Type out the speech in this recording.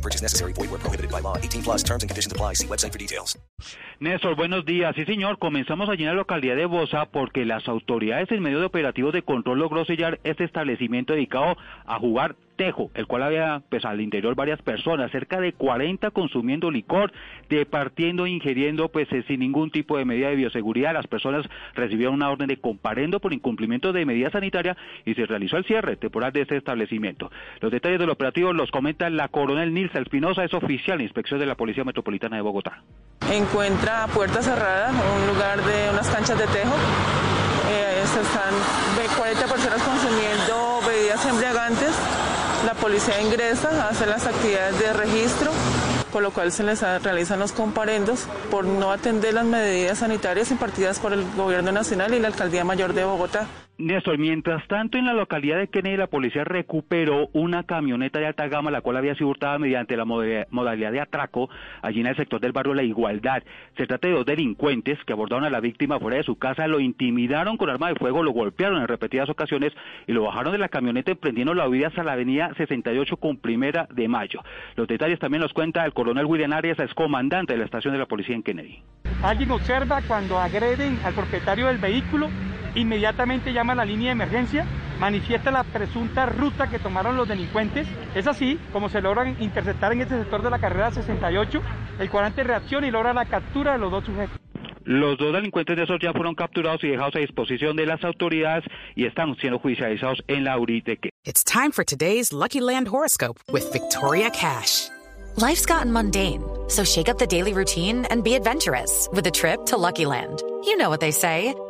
No purchase necessary. Void where prohibited by law. 18 plus terms and conditions apply. See website for details. Néstor, buenos días. Sí, señor. Comenzamos allí en la localidad de Bosa porque las autoridades en medio de operativos de control logró sellar este establecimiento dedicado a jugar el cual había pues al interior varias personas, cerca de 40 consumiendo licor, departiendo, ingiriendo pues eh, sin ningún tipo de medida de bioseguridad. Las personas recibieron una orden de comparendo por incumplimiento de medida sanitaria y se realizó el cierre temporal de este establecimiento. Los detalles del operativo los comenta la coronel Nilsa Espinosa, es oficial de inspección de la Policía Metropolitana de Bogotá. Encuentra puerta cerrada, un lugar de unas canchas de tejo. Eh, se están 40 personas consumiendo bebidas embriagantes. La policía ingresa, hace las actividades de registro, por lo cual se les realizan los comparendos por no atender las medidas sanitarias impartidas por el Gobierno Nacional y la Alcaldía Mayor de Bogotá. Néstor, mientras tanto en la localidad de Kennedy la policía recuperó una camioneta de alta gama la cual había sido hurtada mediante la modalidad de atraco allí en el sector del barrio La Igualdad. Se trata de dos delincuentes que abordaron a la víctima fuera de su casa, lo intimidaron con arma de fuego, lo golpearon en repetidas ocasiones y lo bajaron de la camioneta emprendiendo la huida hasta la avenida 68 con primera de mayo. Los detalles también los cuenta el coronel William Arias, es comandante de la estación de la policía en Kennedy. Alguien observa cuando agreden al propietario del vehículo inmediatamente llama a la línea de emergencia, manifiesta la presunta ruta que tomaron los delincuentes. Es así como se logran interceptar en este sector de la carrera 68. El cuadrante reacciona y logra la captura de los dos sujetos. Los dos delincuentes de esos ya fueron capturados y dejados a disposición de las autoridades y están siendo judicializados en la Uriteque. It's time for today's Lucky Land horoscope with Victoria Cash. Life's gotten mundane, so shake up the daily routine and be adventurous with a trip to Lucky Land. You know what they say.